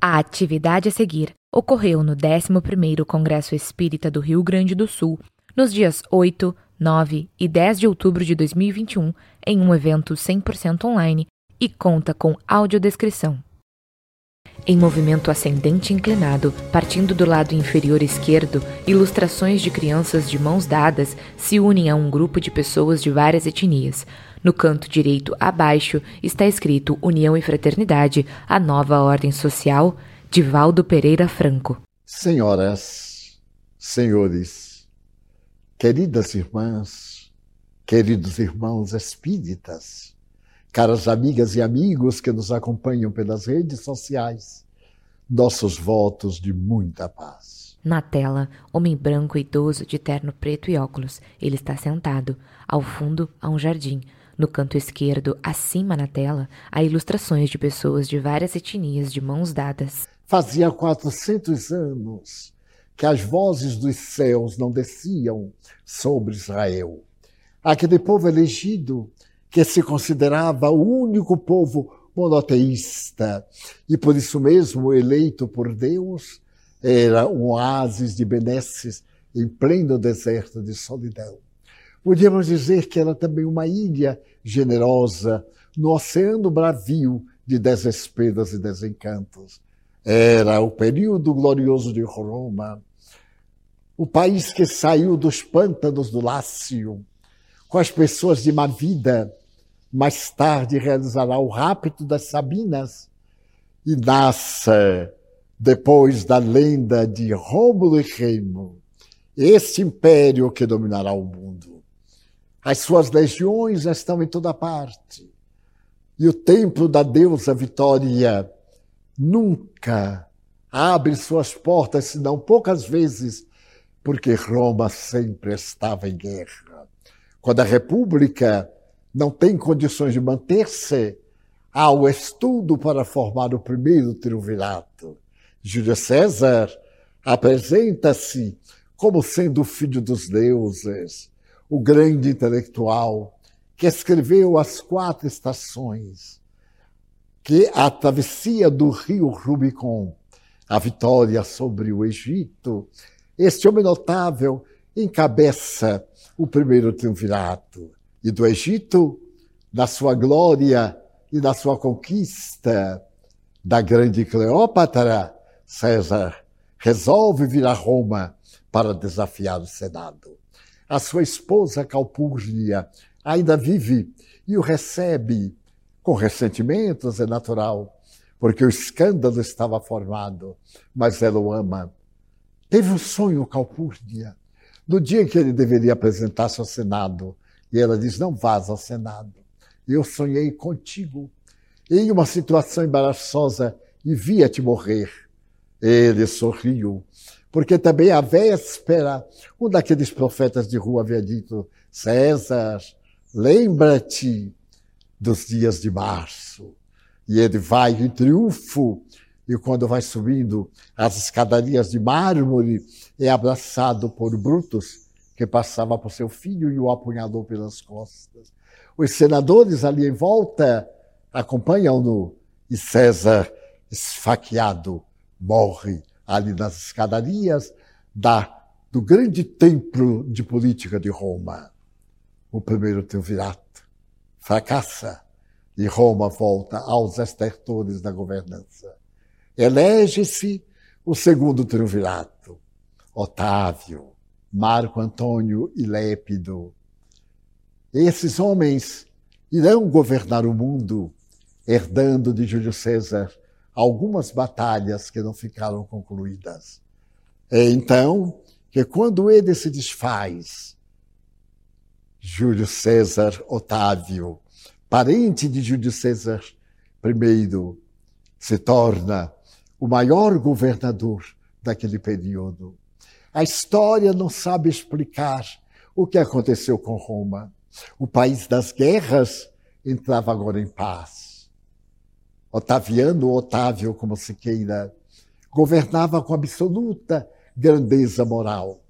A atividade a seguir ocorreu no 11º Congresso Espírita do Rio Grande do Sul, nos dias 8, 9 e 10 de outubro de 2021, em um evento 100% online e conta com audiodescrição. Em movimento ascendente inclinado, partindo do lado inferior esquerdo, ilustrações de crianças de mãos dadas se unem a um grupo de pessoas de várias etnias. No canto direito abaixo está escrito União e Fraternidade, a nova ordem social, de Valdo Pereira Franco. Senhoras, senhores, queridas irmãs, queridos irmãos espíritas, caras amigas e amigos que nos acompanham pelas redes sociais, nossos votos de muita paz. Na tela, homem branco idoso de terno preto e óculos. Ele está sentado. Ao fundo, há um jardim. No canto esquerdo, acima na tela, há ilustrações de pessoas de várias etnias de mãos dadas. Fazia 400 anos que as vozes dos céus não desciam sobre Israel. Aquele povo elegido que se considerava o único povo monoteísta e por isso mesmo eleito por Deus, era um oásis de benesses em pleno deserto de solidão. Podíamos dizer que era também uma ilha generosa no oceano bravio de desesperos e desencantos. Era o período glorioso de Roma, o país que saiu dos pântanos do Lácio, com as pessoas de má vida, mais tarde realizará o rapto das Sabinas e nasce, depois da lenda de Rômulo e Remo, esse império que dominará o mundo. As suas legiões estão em toda parte. E o templo da deusa Vitória nunca abre suas portas, senão poucas vezes, porque Roma sempre estava em guerra. Quando a República não tem condições de manter-se, há o estudo para formar o primeiro triunvirato. Júlio César apresenta-se como sendo o filho dos deuses, o grande intelectual que escreveu as quatro estações, que a travessia do rio Rubicon, a vitória sobre o Egito. Este homem notável encabeça o primeiro triunvirato e do Egito, na sua glória e na sua conquista da grande Cleópatra, César resolve vir a Roma para desafiar o Senado. A sua esposa Calpurnia ainda vive e o recebe com ressentimentos, é natural, porque o escândalo estava formado, mas ela o ama. Teve um sonho Calpurnia, no dia que ele deveria apresentar-se ao Senado, e ela diz: Não vás ao Senado. Eu sonhei contigo em uma situação embaraçosa e via-te morrer. Ele sorriu, porque também à véspera, um daqueles profetas de rua havia dito: César, lembra-te dos dias de março. E ele vai em triunfo, e quando vai subindo as escadarias de mármore, é abraçado por Brutus, que passava por seu filho e o apunhalou pelas costas. Os senadores ali em volta acompanham-no e César, esfaqueado, morre ali nas escadarias da, do grande templo de política de Roma. O primeiro triunvirato fracassa e Roma volta aos estertores da governança. Elege-se o segundo triunvirato, Otávio, Marco Antônio e Lépido. Esses homens irão governar o mundo, herdando de Júlio César algumas batalhas que não ficaram concluídas. É então que, quando ele se desfaz, Júlio César Otávio, parente de Júlio César I, se torna o maior governador daquele período. A história não sabe explicar o que aconteceu com Roma. O país das guerras entrava agora em paz. Otaviano, Otávio, como se queira, governava com absoluta grandeza moral.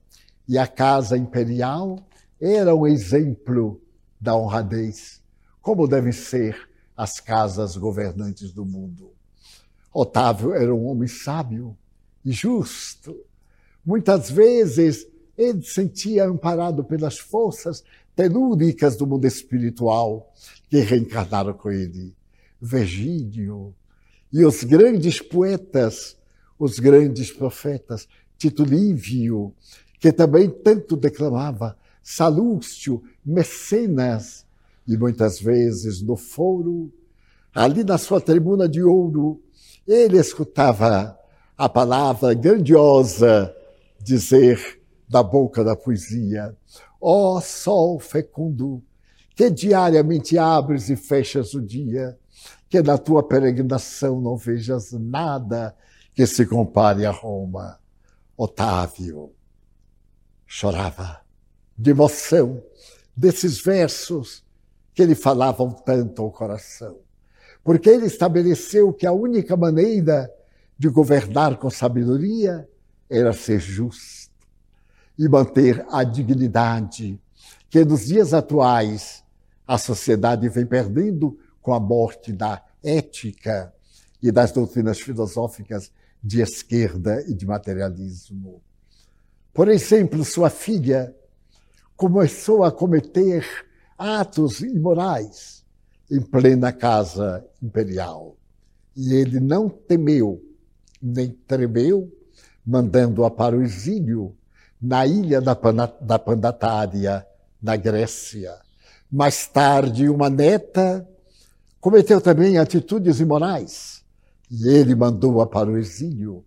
E a casa imperial era um exemplo da honradez, como devem ser as casas governantes do mundo. Otávio era um homem sábio e justo. Muitas vezes ele se sentia amparado pelas forças telúricas do mundo espiritual que reencarnaram com ele. Virgílio. E os grandes poetas, os grandes profetas, Tito Lívio, que também tanto declamava, Salúcio, Mecenas, e muitas vezes no foro, ali na sua tribuna de ouro, ele escutava a palavra grandiosa dizer da boca da poesia: Ó oh, sol fecundo, que diariamente abres e fechas o dia, que na tua peregrinação não vejas nada que se compare a Roma. Otávio chorava de emoção desses versos que lhe falavam tanto ao coração. Porque ele estabeleceu que a única maneira de governar com sabedoria era ser justo e manter a dignidade que nos dias atuais a sociedade vem perdendo com a morte da ética e das doutrinas filosóficas de esquerda e de materialismo. Por exemplo, sua filha começou a cometer atos imorais em plena casa imperial. E ele não temeu, nem tremeu, mandando-a para o exílio na ilha da, da Pandatária, na Grécia. Mais tarde, uma neta cometeu também atitudes imorais e ele mandou-a para o exílio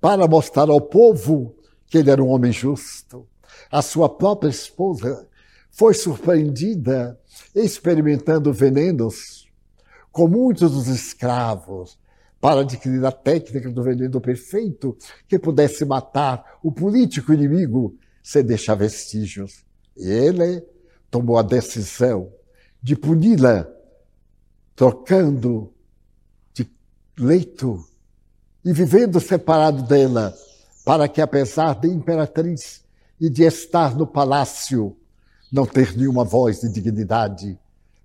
para mostrar ao povo que ele era um homem justo. A sua própria esposa foi surpreendida experimentando venenos com muitos dos escravos para adquirir a técnica do veneno perfeito que pudesse matar o político inimigo sem deixar vestígios. E ele tomou a decisão de puni-la, trocando de leito e vivendo separado dela, para que, apesar de imperatriz e de estar no palácio, não ter nenhuma voz de dignidade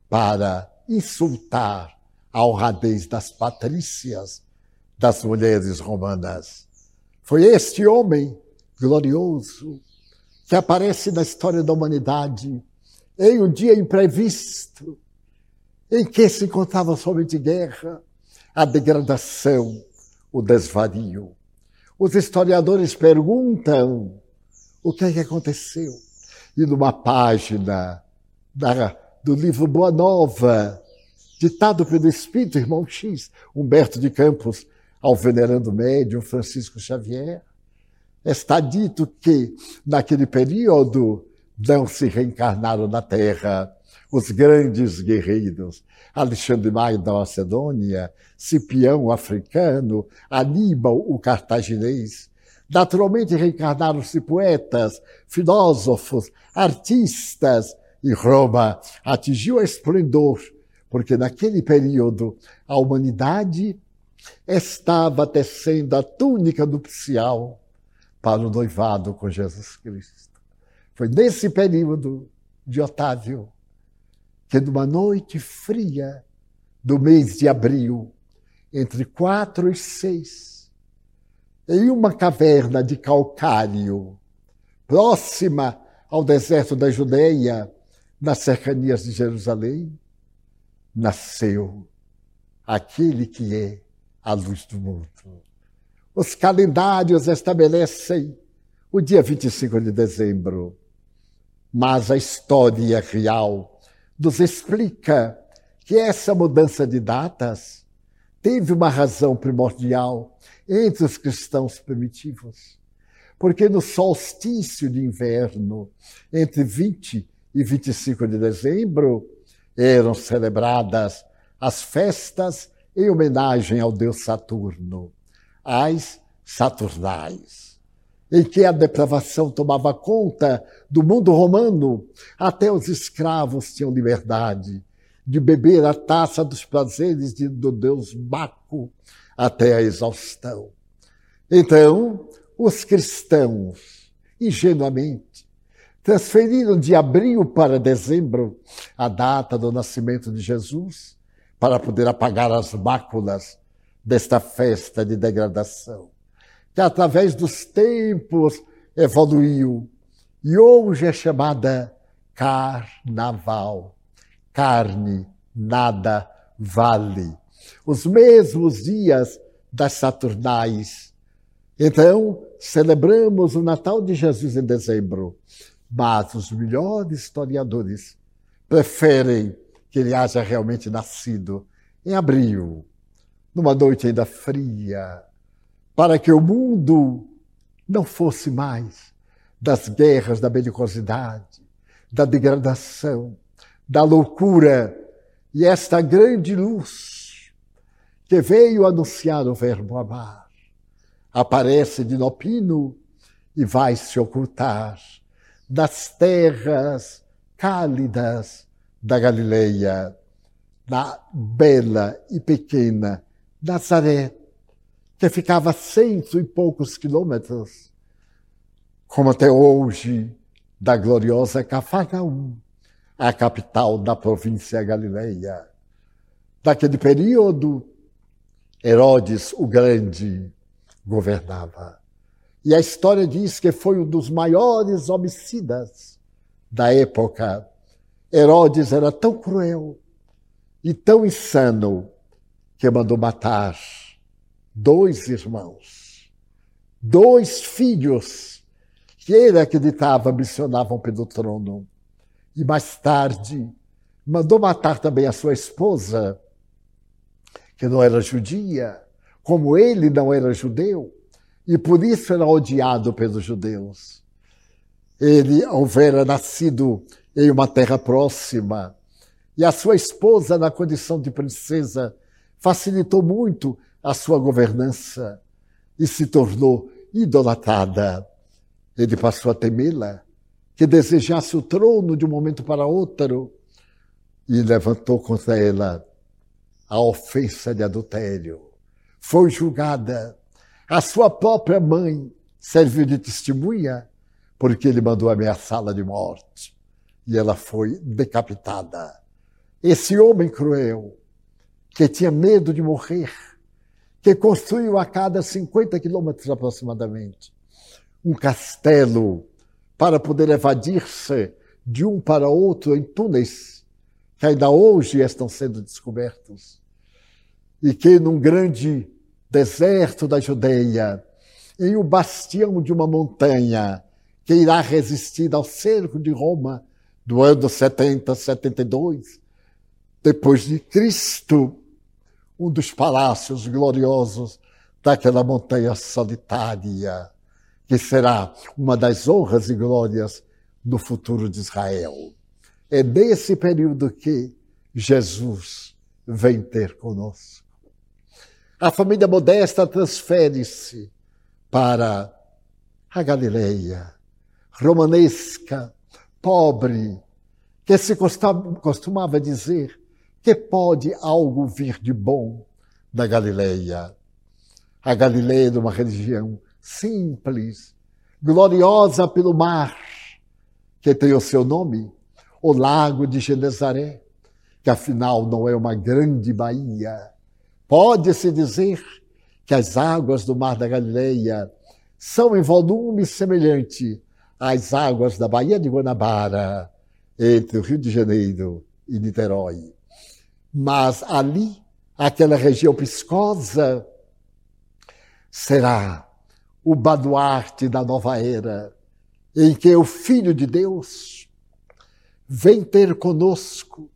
para insultar a honradez das patrícias, das mulheres romanas. Foi este homem glorioso que aparece na história da humanidade em um dia imprevisto, em que se encontrava somente guerra, a degradação, o desvario. Os historiadores perguntam o que é que aconteceu. E numa página da, do livro Boa Nova, ditado pelo espírito irmão X, Humberto de Campos, ao venerando médium Francisco Xavier, está dito que, naquele período, não se reencarnaram na Terra os grandes guerreiros, Alexandre Magno da Macedônia, Cipião o africano, Aníbal o cartaginês. Naturalmente reencarnaram-se poetas, filósofos, artistas, e Roma atingiu a esplendor porque naquele período a humanidade estava tecendo a túnica nupcial para o noivado com Jesus Cristo. Foi nesse período de Otávio que, numa noite fria do mês de abril, entre quatro e seis, em uma caverna de calcário, próxima ao deserto da Judeia, nas cercanias de Jerusalém, nasceu aquele que é a luz do mundo. Os calendários estabelecem o dia 25 de dezembro, mas a história real nos explica que essa mudança de datas teve uma razão primordial entre os cristãos primitivos. Porque no solstício de inverno, entre 20 e 25 de dezembro, eram celebradas as festas em homenagem ao deus Saturno, as Saturnais, em que a depravação tomava conta do mundo romano, até os escravos tinham liberdade de beber a taça dos prazeres de, do deus Baco até a exaustão. Então, os cristãos, ingenuamente, transferiram de abril para dezembro a data do nascimento de Jesus para poder apagar as máculas desta festa de degradação, que através dos tempos evoluiu e hoje é chamada carnaval. Carne, nada vale. Os mesmos dias das Saturnais. Então, celebramos o Natal de Jesus em dezembro, mas os melhores historiadores preferem que ele haja realmente nascido em abril, numa noite ainda fria, para que o mundo não fosse mais das guerras, da belicosidade, da degradação, da loucura. E esta grande luz que veio anunciar o verbo amar aparece de Nopino e vai se ocultar nas terras cálidas da Galileia, na bela e pequena Nazaré, que ficava cento e poucos quilômetros, como até hoje, da gloriosa Cafarnaum, a capital da província Galileia. Naquele período, Herodes o Grande governava. E a história diz que foi um dos maiores homicidas da época. Herodes era tão cruel e tão insano que mandou matar dois irmãos, dois filhos que ele acreditava missionavam pelo trono. E mais tarde mandou matar também a sua esposa, que não era judia, como ele não era judeu, e por isso era odiado pelos judeus. Ele houvera nascido em uma terra próxima, e a sua esposa, na condição de princesa, facilitou muito a sua governança e se tornou idolatrada. Ele passou a temê-la, que desejasse o trono de um momento para outro, e levantou contra ela a ofensa de adultério. Foi julgada. A sua própria mãe serviu de testemunha, porque ele mandou ameaçá-la de morte. E ela foi decapitada. Esse homem cruel, que tinha medo de morrer, que construiu a cada 50 quilômetros aproximadamente um castelo para poder evadir-se de um para outro em túneis que ainda hoje estão sendo descobertos. E que num grande deserto da Judeia, em um bastião de uma montanha que irá resistir ao cerco de Roma do ano 70, 72, depois de Cristo, um dos palácios gloriosos daquela montanha solitária, que será uma das honras e glórias do futuro de Israel. É nesse período que Jesus vem ter conosco. A família modesta transfere-se para a Galileia, romanesca, pobre, que se costumava dizer que pode algo vir de bom da Galileia. A Galileia de uma religião simples, gloriosa pelo mar, que tem o seu nome, o Lago de Genezaré, que afinal não é uma grande baía. Pode-se dizer que as águas do Mar da Galileia são em volume semelhante às águas da Baía de Guanabara, entre o Rio de Janeiro e Niterói. Mas ali, aquela região piscosa, será o baluarte da nova era, em que o Filho de Deus vem ter conosco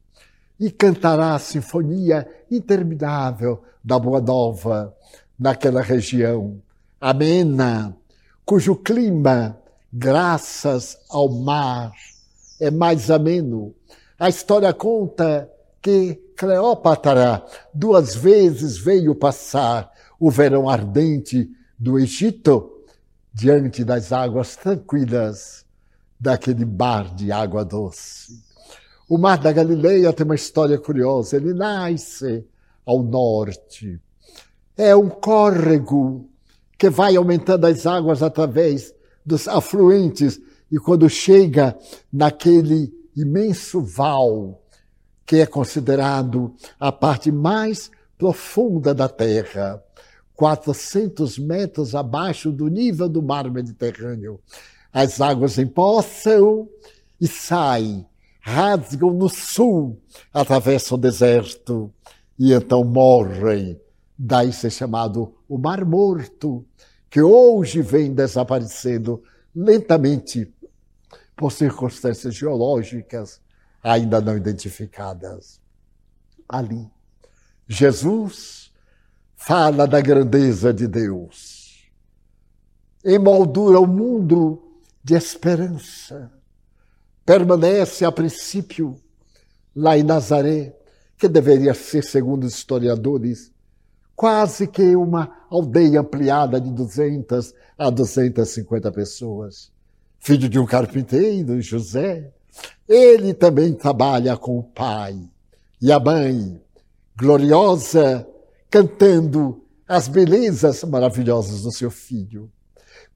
e cantará a sinfonia interminável da Boa Nova naquela região amena, cujo clima, graças ao mar, é mais ameno. A história conta que Cleópatra duas vezes veio passar o verão ardente do Egito diante das águas tranquilas daquele mar de água doce. O mar da Galileia tem uma história curiosa. Ele nasce ao norte. É um córrego que vai aumentando as águas através dos afluentes e quando chega naquele imenso val que é considerado a parte mais profunda da Terra, 400 metros abaixo do nível do mar Mediterrâneo. As águas empoçam e saem, rasgam no sul, atravessam o deserto e então morrem. Daí ser chamado o Mar Morto, que hoje vem desaparecendo lentamente por circunstâncias geológicas ainda não identificadas. Ali, Jesus fala da grandeza de Deus, emoldura o mundo de esperança. Permanece a princípio lá em Nazaré, que deveria ser, segundo os historiadores, quase que uma aldeia ampliada de 200 a 250 pessoas. Filho de um carpinteiro, José, ele também trabalha com o pai e a mãe, gloriosa cantando as belezas maravilhosas do seu filho.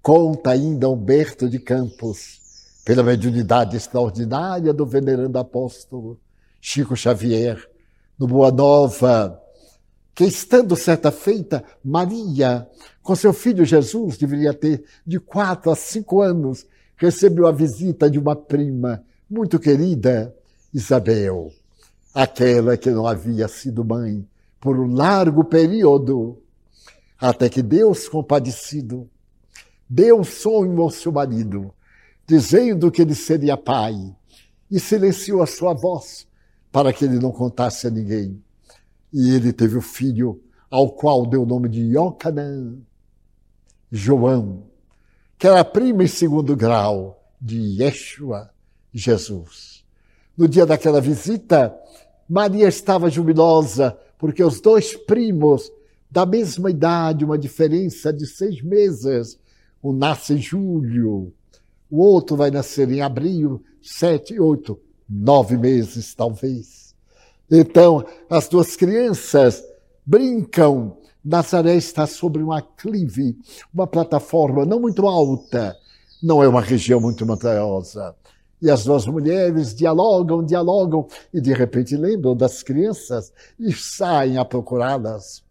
Conta ainda Humberto de Campos, pela mediunidade extraordinária do venerando apóstolo Chico Xavier, no Boa Nova, que estando certa feita, Maria, com seu filho Jesus, deveria ter de quatro a cinco anos, recebeu a visita de uma prima muito querida, Isabel, aquela que não havia sido mãe por um largo período, até que Deus, compadecido, deu sonho ao seu marido, dizendo que ele seria pai, e silenciou a sua voz para que ele não contasse a ninguém. E ele teve o filho, ao qual deu o nome de Iocanã, João, que era primo em segundo grau de Yeshua, Jesus. No dia daquela visita, Maria estava jubilosa porque os dois primos da mesma idade, uma diferença de seis meses, um nasce em julho, o outro vai nascer em abril, sete, oito, nove meses talvez. Então, as duas crianças brincam. Nazaré está sobre um aclive, uma plataforma não muito alta, não é uma região muito montanhosa. E as duas mulheres dialogam, dialogam, e de repente lembram das crianças e saem a procurá-las.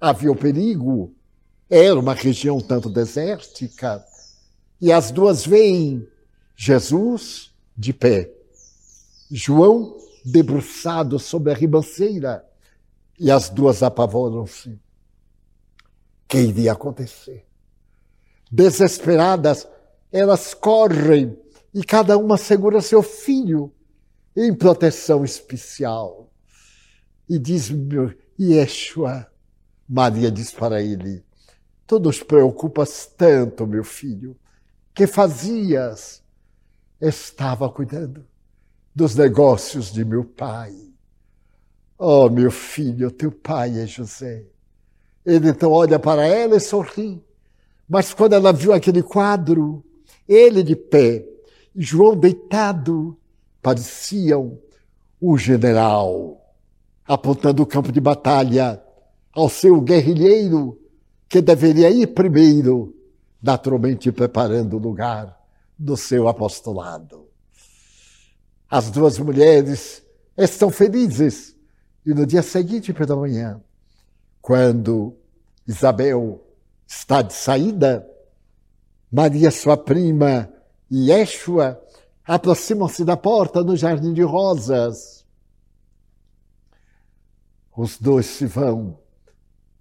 Havia o perigo, era uma região tanto desértica, e as duas veem Jesus de pé, João debruçado sobre a ribanceira, e as duas apavoram-se. Que iria acontecer? Desesperadas, elas correm e cada uma segura seu filho em proteção especial. E diz Yeshua, Maria diz para ele, tu nos preocupas tanto, meu filho, que fazias? Estava cuidando dos negócios de meu pai. Oh, meu filho, teu pai é José. Ele então olha para ela e sorri. Mas quando ela viu aquele quadro, ele de pé, João deitado, pareciam o general, apontando o campo de batalha ao seu guerrilheiro, que deveria ir primeiro, naturalmente preparando o lugar do seu apostolado. As duas mulheres estão felizes. E no dia seguinte pela manhã, quando Isabel está de saída, Maria, sua prima, e Yeshua aproximam-se da porta no jardim de rosas. Os dois se vão.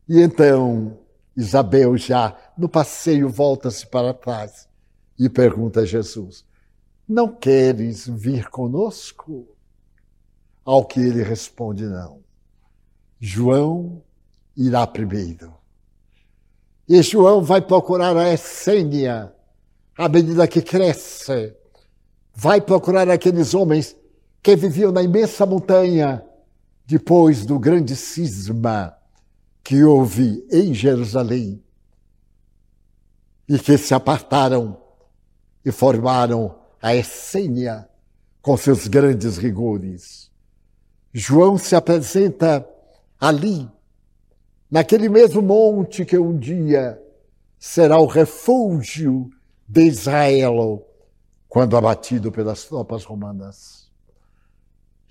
E então Isabel, já no passeio, volta-se para trás e pergunta a Jesus: Não queres vir conosco? Ao que ele responde: Não. João irá primeiro. E João vai procurar a Essênia à medida que cresce, vai procurar aqueles homens que viviam na imensa montanha depois do grande cisma que houve em Jerusalém e que se apartaram e formaram a Essênia com seus grandes rigores. João se apresenta ali, naquele mesmo monte que um dia será o refúgio de Israel quando abatido pelas tropas romanas.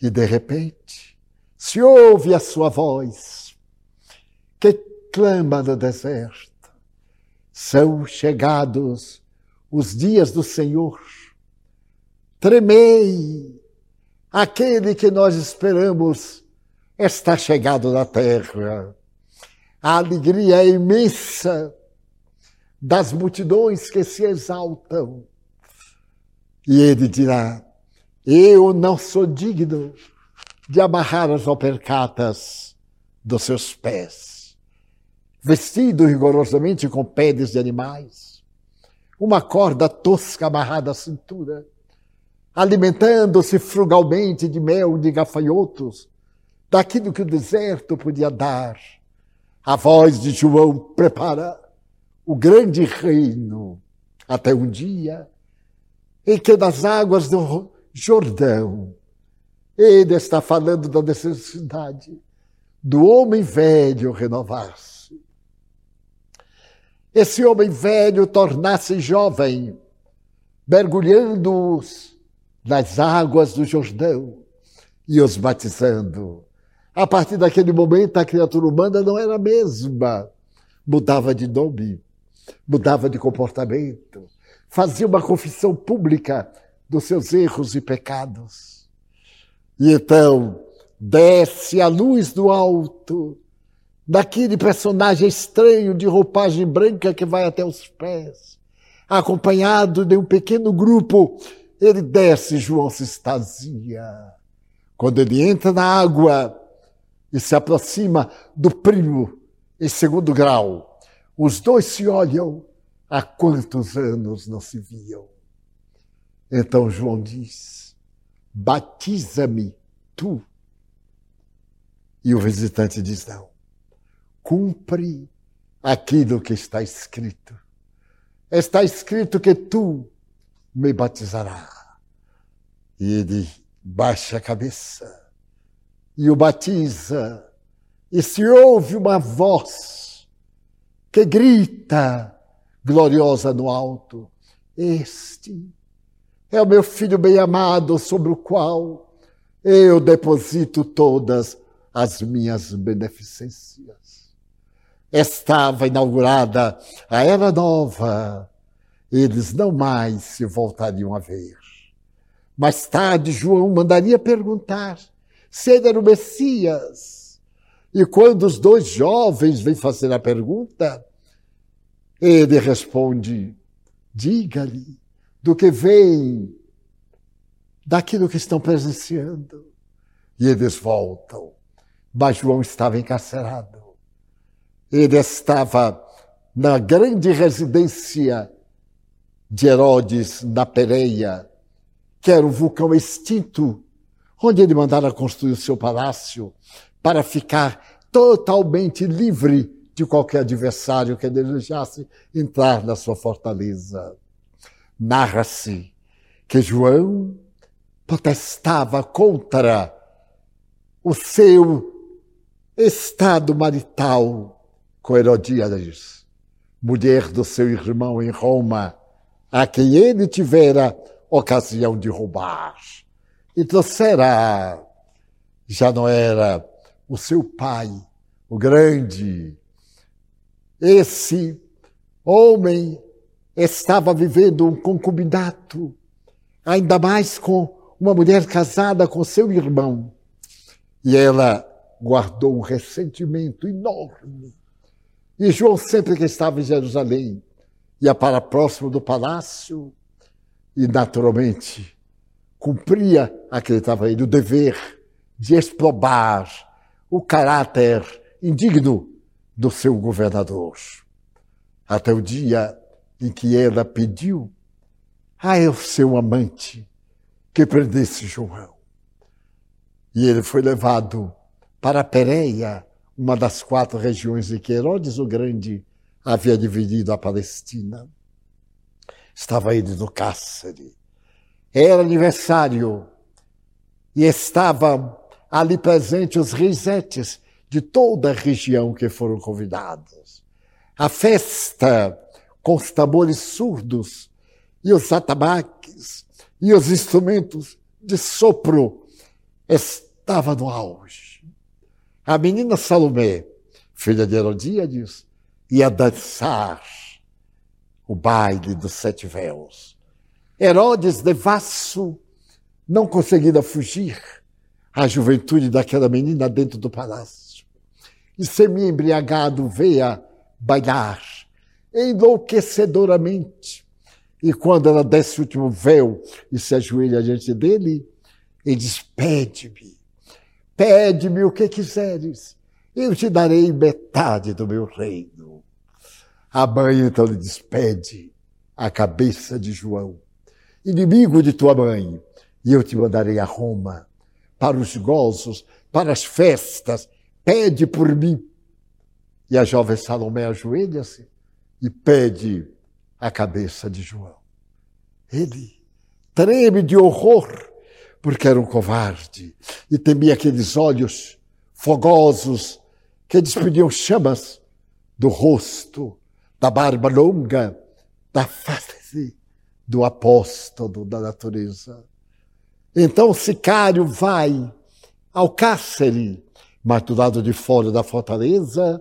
E de repente se ouve a sua voz que clama no deserto. São chegados os dias do Senhor. Tremei, aquele que nós esperamos está chegado na terra. A alegria é imensa das multidões que se exaltam. E ele dirá: Eu não sou digno de amarrar as alpercatas dos seus pés, vestido rigorosamente com peles de animais, uma corda tosca amarrada à cintura, alimentando-se frugalmente de mel de gafanhotos, daquilo que o deserto podia dar. A voz de João prepara o grande reino até um dia em que das águas do Jordão ele está falando da necessidade do homem velho renovar-se. Esse homem velho tornar-se jovem, mergulhando-os nas águas do Jordão e os batizando. A partir daquele momento, a criatura humana não era a mesma. Mudava de nome, mudava de comportamento, fazia uma confissão pública dos seus erros e pecados. E então desce a luz do alto daquele personagem estranho de roupagem branca que vai até os pés, acompanhado de um pequeno grupo. Ele desce, João se extasia. Quando ele entra na água e se aproxima do primo em segundo grau, os dois se olham há quantos anos não se viam. Então João diz: Batiza-me tu. E o visitante diz: Não, cumpre aquilo que está escrito. Está escrito que tu me batizarás. E ele baixa a cabeça e o batiza. E se ouve uma voz que grita gloriosa no alto: Este é o meu filho bem-amado, sobre o qual eu deposito todas as minhas beneficências. Estava inaugurada a Era Nova, eles não mais se voltariam a ver. Mais tarde, João mandaria perguntar se ele era o Messias. E quando os dois jovens vêm fazer a pergunta, ele responde: diga-lhe do que vem, daquilo que estão presenciando. E eles voltam. Mas João estava encarcerado. Ele estava na grande residência de Herodes, na Pereia, que era um vulcão extinto, onde ele mandara construir o seu palácio para ficar totalmente livre de qualquer adversário que desejasse entrar na sua fortaleza. Narra-se que João protestava contra o seu estado marital com Herodíades, mulher do seu irmão em Roma, a quem ele tivera ocasião de roubar. Então será, já não era o seu pai, o grande. Esse homem estava vivendo um concubinato, ainda mais com uma mulher casada com seu irmão. E ela guardou um ressentimento enorme. E João, sempre que estava em Jerusalém, ia para próximo do palácio e, naturalmente, cumpria, acreditava ele, o dever de exprobar o caráter indigno do seu governador. Até o dia em que ela pediu a seu amante que prendesse João. E ele foi levado para Pereia, uma das quatro regiões em que Herodes o Grande havia dividido a Palestina. Estava ele no cárcere. Era aniversário e estavam ali presente os risetes de toda a região que foram convidados. A festa com os tambores surdos e os atabaques e os instrumentos de sopro estava no auge. A menina Salomé filha de Herodíades, ia dançar o baile dos sete véus. Herodes, devasso, não conseguira fugir à juventude daquela menina dentro do palácio. E semi-embriagado veia bailar enlouquecedoramente. E quando ela desce o último véu e se ajoelha diante dele, ele diz: Pede-me, pede-me o que quiseres, eu te darei metade do meu reino. A mãe então lhe despede a cabeça de João, inimigo de tua mãe, e eu te mandarei a Roma para os gozos, para as festas, pede por mim. E a jovem Salomé ajoelha-se e pede a cabeça de João. Ele treme de horror, porque era um covarde e temia aqueles olhos fogosos que despediam chamas do rosto, da barba longa, da face do apóstolo da natureza. Então o sicário vai ao cárcere, mas do lado de fora da fortaleza,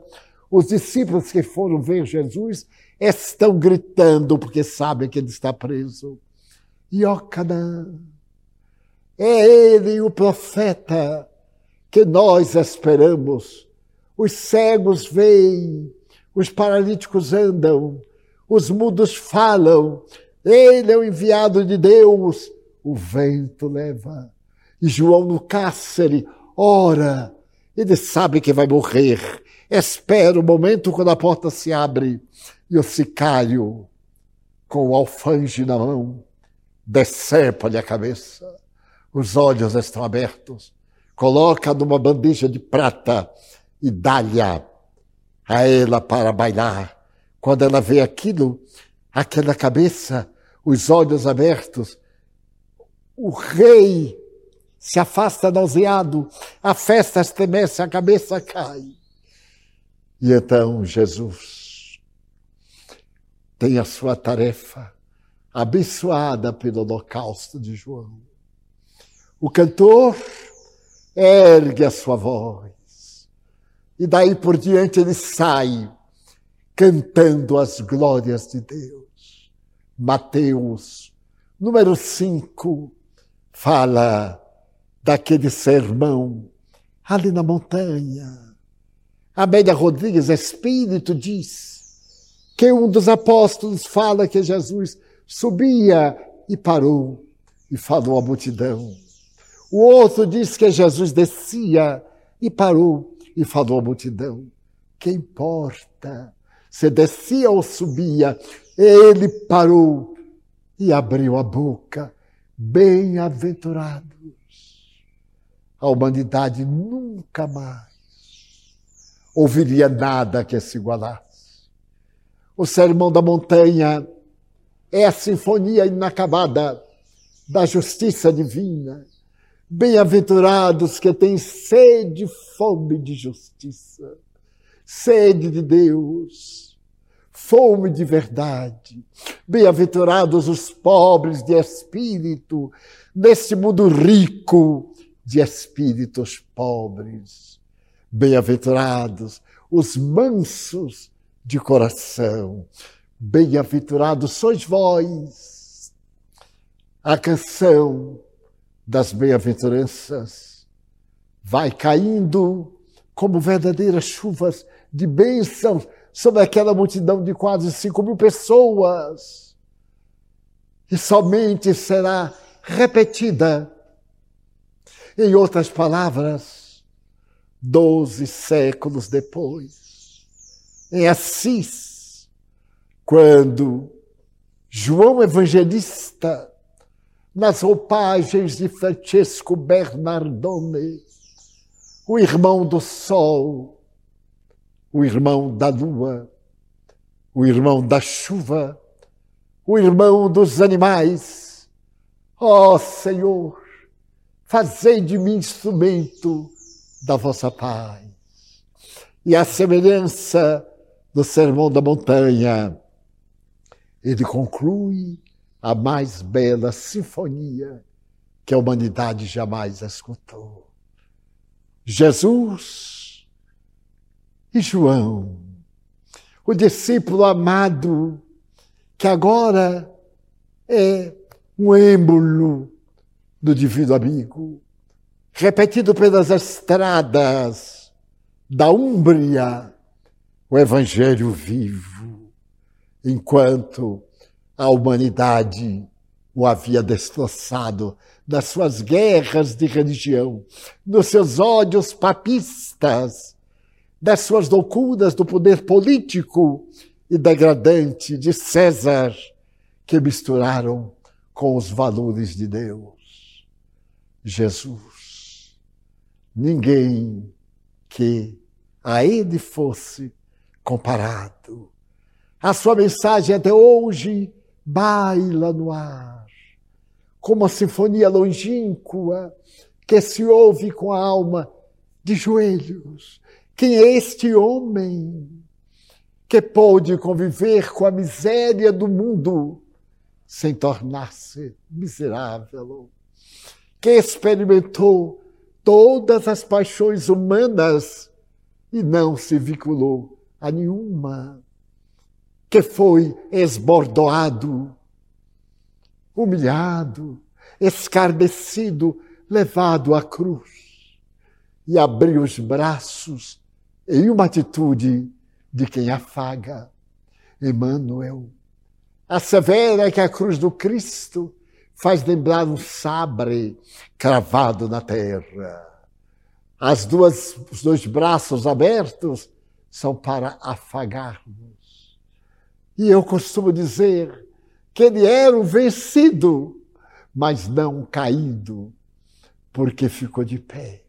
os discípulos que foram ver Jesus estão gritando porque sabem que ele está preso. Iocanã, é ele o profeta que nós esperamos. Os cegos veem, os paralíticos andam, os mudos falam. Ele é o enviado de Deus. O vento leva. E João no cárcere ora. Ele sabe que vai morrer espera o momento quando a porta se abre e o sicário, com o alfange na mão, decepa-lhe a cabeça. Os olhos estão abertos. Coloca numa bandeja de prata e dá-lhe a ela para bailar. Quando ela vê aquilo, aquela cabeça, os olhos abertos, o rei se afasta nauseado, a festa estremece, a cabeça cai. E então Jesus tem a sua tarefa abençoada pelo holocausto de João. O cantor ergue a sua voz e daí por diante ele sai cantando as glórias de Deus. Mateus, número 5, fala daquele sermão ali na montanha Amélia Rodrigues, Espírito, diz que um dos apóstolos fala que Jesus subia e parou e falou à multidão. O outro diz que Jesus descia e parou e falou à multidão. Que importa se descia ou subia, ele parou e abriu a boca. Bem-aventurados. A humanidade nunca mais ouviria nada que se igualasse. O Sermão da Montanha é a sinfonia inacabada da justiça divina. Bem-aventurados que têm sede e fome de justiça, sede de Deus, fome de verdade. Bem-aventurados os pobres de espírito, neste mundo rico de espíritos pobres. Bem-aventurados os mansos de coração. Bem-aventurados sois vós. A canção das bem-aventuranças vai caindo como verdadeiras chuvas de bênçãos sobre aquela multidão de quase cinco mil pessoas. E somente será repetida. Em outras palavras, doze séculos depois, em Assis, quando João Evangelista, nas roupagens de Francesco Bernardone, o irmão do sol, o irmão da lua, o irmão da chuva, o irmão dos animais. Ó oh, Senhor, fazei de mim instrumento da vossa paz. E a semelhança do Sermão da Montanha, ele conclui a mais bela sinfonia que a humanidade jamais escutou. Jesus E João, o discípulo amado, que agora é um êmbolo do divino amigo, repetido pelas estradas da Úmbria, o Evangelho vivo, enquanto a humanidade o havia destroçado nas suas guerras de religião, nos seus ódios papistas, das suas loucuras do poder político e degradante de César, que misturaram com os valores de Deus. Jesus, ninguém que a ele fosse comparado. A sua mensagem até hoje baila no ar, como a sinfonia longínqua que se ouve com a alma de joelhos. Quem é este homem que pôde conviver com a miséria do mundo sem tornar-se miserável? Que experimentou todas as paixões humanas e não se vinculou a nenhuma, que foi esbordoado, humilhado, escarnecido, levado à cruz e abriu os braços em uma atitude de quem afaga. Emmanuel assevera que a cruz do Cristo faz lembrar um sabre cravado na terra. As duas, os dois braços abertos são para afagar-nos. E eu costumo dizer que ele era um vencido, mas não caído, porque ficou de pé.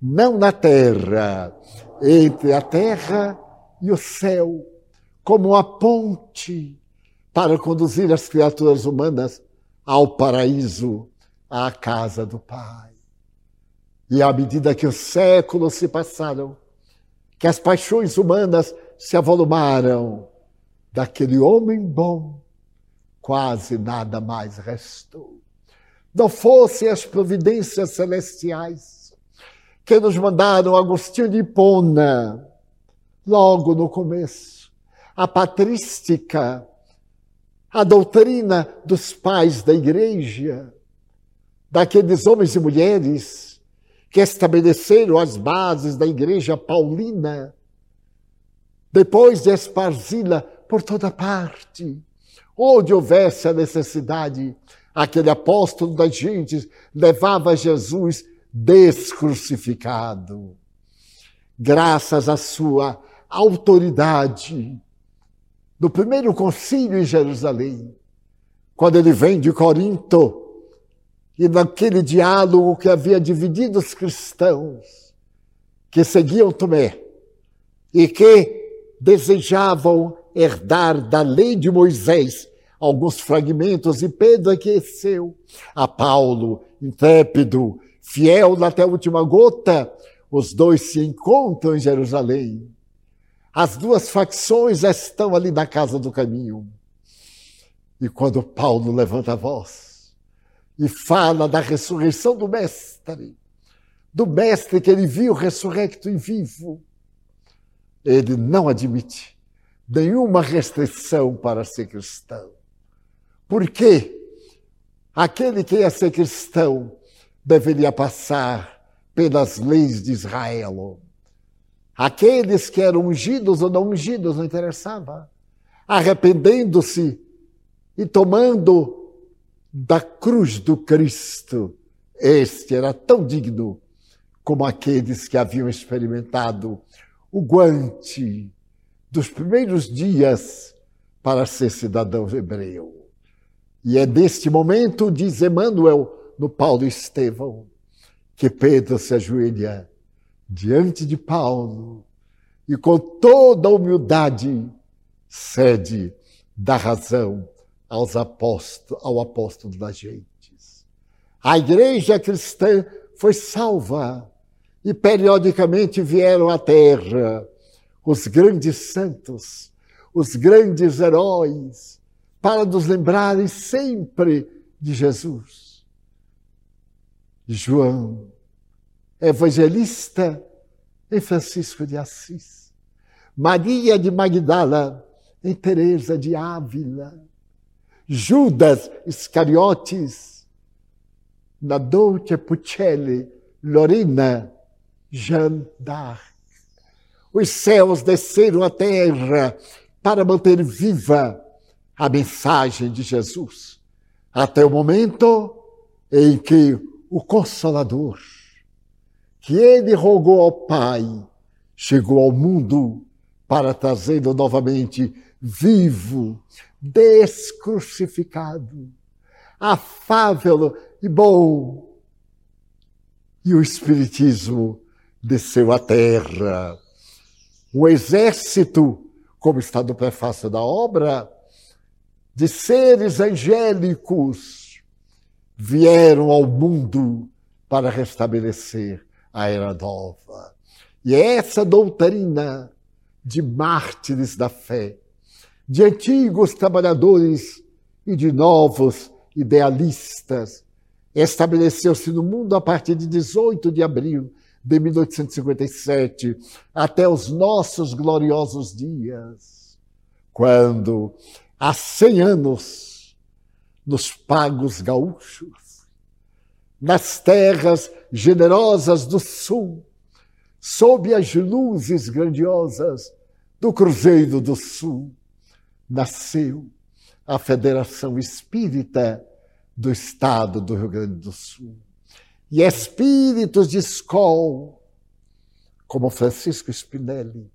Não na terra, entre a terra e o céu, como uma ponte para conduzir as criaturas humanas ao paraíso, à casa do Pai. E à medida que os séculos se passaram, que as paixões humanas se avolumaram, daquele homem bom, quase nada mais restou. Não fossem as providências celestiais que nos mandaram Agostinho de Hipona, logo no começo, a patrística, a doutrina dos pais da igreja, daqueles homens e mulheres que estabeleceram as bases da igreja paulina, depois de esparzi-la por toda parte, onde houvesse a necessidade, aquele apóstolo das gentes levava Jesus descrucificado. Graças à sua autoridade, no primeiro concílio em Jerusalém, quando ele vem de Corinto, e naquele diálogo que havia dividido os cristãos que seguiam Tomé e que desejavam herdar da lei de Moisés alguns fragmentos, e Pedro aqueceu a Paulo, intrépido, fiel até a última gota, os dois se encontram em Jerusalém. As duas facções estão ali na casa do caminho. E quando Paulo levanta a voz e fala da ressurreição do Mestre, do Mestre que ele viu ressurrecto e vivo, ele não admite nenhuma restrição para ser cristão. Porque aquele que ia ser cristão deveria passar pelas leis de Israel. Aqueles que eram ungidos ou não ungidos, não interessava. Arrependendo-se e tomando da cruz do Cristo, este era tão digno como aqueles que haviam experimentado o guante dos primeiros dias para ser cidadão hebreu. E é neste momento, diz Emmanuel, no Paulo Estevão, que Pedro se ajoelha diante de Paulo e com toda a humildade cede da razão aos apóstolos, ao apóstolo das gentes. A igreja cristã foi salva e periodicamente vieram à terra os grandes santos, os grandes heróis, para nos lembrarem sempre de Jesus. João, evangelista em Francisco de Assis, Maria de Magdala em Teresa de Ávila, Judas Iscariotes, na Dolce Puccelli, Lorena, Jeanne d'Arc. Os céus desceram à terra para manter viva a mensagem de Jesus, até o momento em que o Consolador, que ele rogou ao Pai, chegou ao mundo para trazê-lo novamente vivo, descrucificado, afável e bom. E o Espiritismo desceu à terra. O exército, como está no prefácio da obra, de seres angélicos vieram ao mundo para restabelecer a era nova. E é essa doutrina de mártires da fé, de antigos trabalhadores e de novos idealistas, estabeleceu-se no mundo a partir de 18 de abril de 1857 até os nossos gloriosos dias, quando há 100 anos, nos pagos gaúchos, nas terras generosas do sul, sob as luzes grandiosas do Cruzeiro do Sul, nasceu a Federação Espírita do Estado do Rio Grande do Sul. E espíritos de escola, como Francisco Spinelli,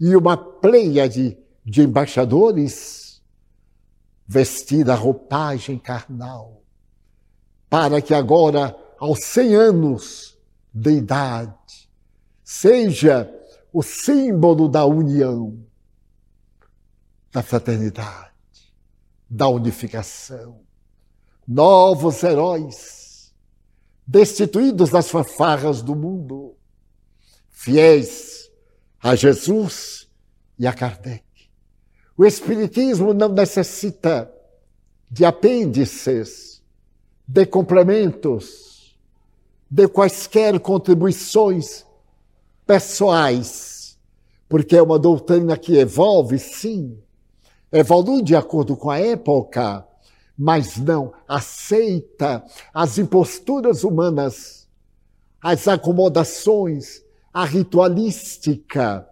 e uma pleia de, de embaixadores vestida a roupagem carnal, para que agora, aos 100 anos de idade, seja o símbolo da união, da fraternidade, da unificação. Novos heróis, destituídos das fanfarras do mundo, fiéis a Jesus e a Kardec. O Espiritismo não necessita de apêndices, de complementos, de quaisquer contribuições pessoais, porque é uma doutrina que evolve, sim, evolui de acordo com a época, mas não aceita as imposturas humanas, as acomodações, a ritualística,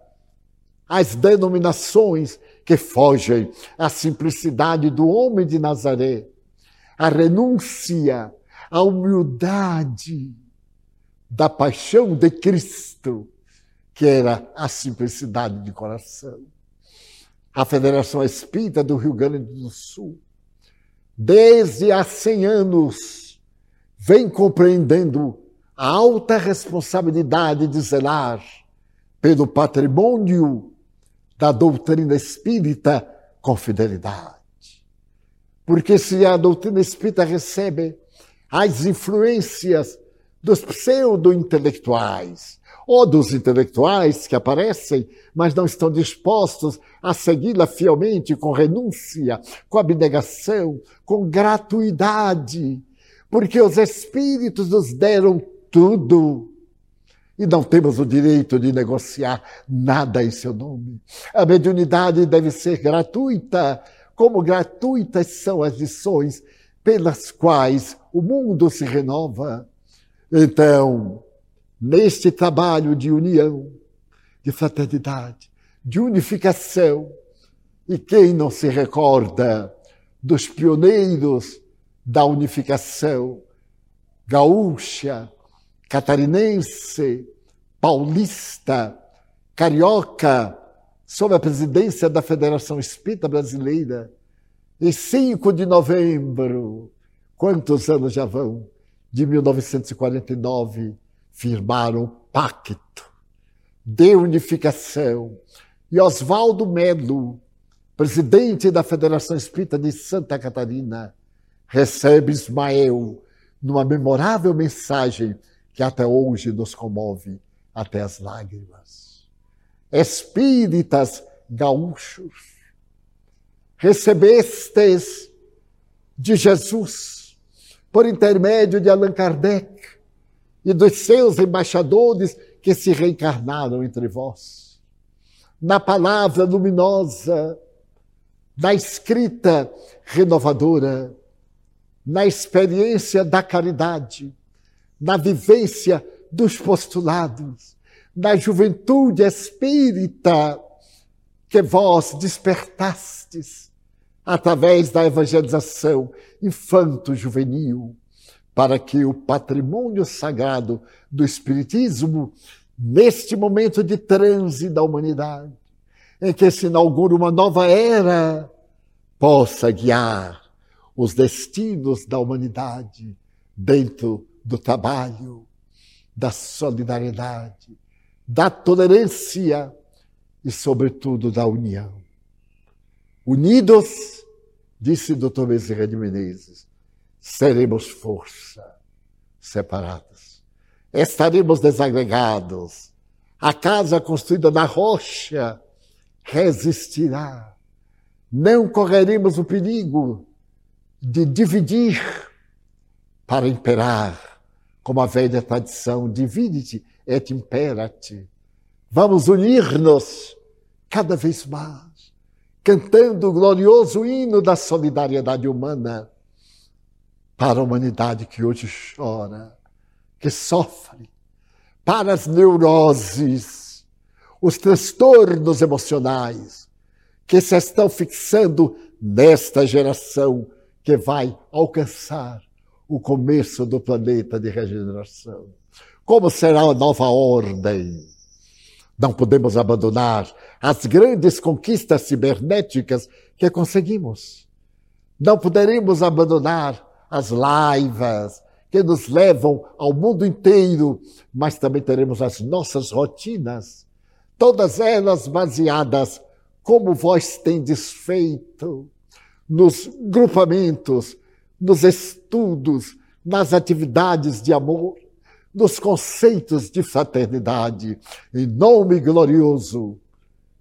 as denominações que fogem à simplicidade do homem de Nazaré, a renúncia, a humildade da paixão de Cristo, que era a simplicidade de coração. A Federação Espírita do Rio Grande do Sul, desde há 100 anos, vem compreendendo a alta responsabilidade de zelar pelo patrimônio da doutrina espírita com fidelidade. Porque se a doutrina espírita recebe as influências dos pseudo-intelectuais, ou dos intelectuais que aparecem, mas não estão dispostos a segui-la fielmente, com renúncia, com abnegação, com gratuidade, porque os Espíritos nos deram tudo e não temos o direito de negociar nada em seu nome. A mediunidade deve ser gratuita, como gratuitas são as lições pelas quais o mundo se renova. Então, neste trabalho de união, de fraternidade, de unificação, e quem não se recorda dos pioneiros da unificação gaúcha, catarinense, paulista, carioca, sob a presidência da Federação Espírita Brasileira, em 5 de novembro, quantos anos já vão? De 1949, firmaram o pacto de unificação. E Oswaldo Melo, presidente da Federação Espírita de Santa Catarina, recebe Ismael numa memorável mensagem que até hoje nos comove até as lágrimas. Espíritas gaúchos, recebestes de Jesus, por intermédio de Allan Kardec e dos seus embaixadores que se reencarnaram entre vós. na palavra luminosa, na escrita renovadora, na experiência da caridade, na vivência dos postulados, na juventude espírita que vós despertastes através da evangelização infanto-juvenil, para que o patrimônio sagrado do Espiritismo, neste momento de transe da humanidade, em que se inaugura uma nova era, possa guiar os destinos da humanidade dentro do trabalho, da solidariedade, da tolerância e, sobretudo, da união. Unidos, disse Dr. Bezerra de Menezes, seremos força. Separados, estaremos desagregados. A casa construída na rocha resistirá. Não correremos o perigo de dividir para imperar, como a velha tradição, divide-te et imperat. Vamos unir-nos cada vez mais, cantando o glorioso hino da solidariedade humana para a humanidade que hoje chora, que sofre, para as neuroses, os transtornos emocionais que se estão fixando nesta geração que vai alcançar o começo do planeta de regeneração. Como será a nova ordem? Não podemos abandonar as grandes conquistas cibernéticas que conseguimos. Não poderemos abandonar as laivas que nos levam ao mundo inteiro, mas também teremos as nossas rotinas, todas elas baseadas, como vós tendes feito, nos grupamentos, nos estudos, nas atividades de amor, nos conceitos de fraternidade, em nome glorioso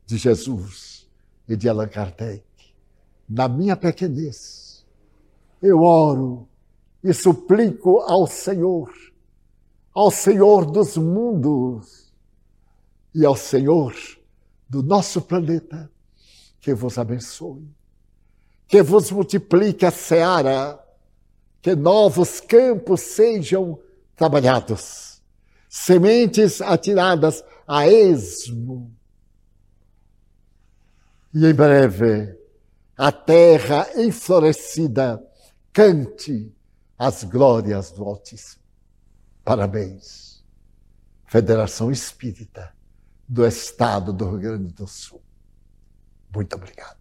de Jesus e de Allan Kardec. Na minha pequenez, eu oro e suplico ao Senhor, ao Senhor dos mundos e ao Senhor do nosso planeta, que vos abençoe, que vos multiplique a seara, que novos campos sejam trabalhados, sementes atiradas a esmo. E em breve, a terra enflorescida cante as glórias do Altíssimo. Parabéns. Federação Espírita do Estado do Rio Grande do Sul. Muito obrigado.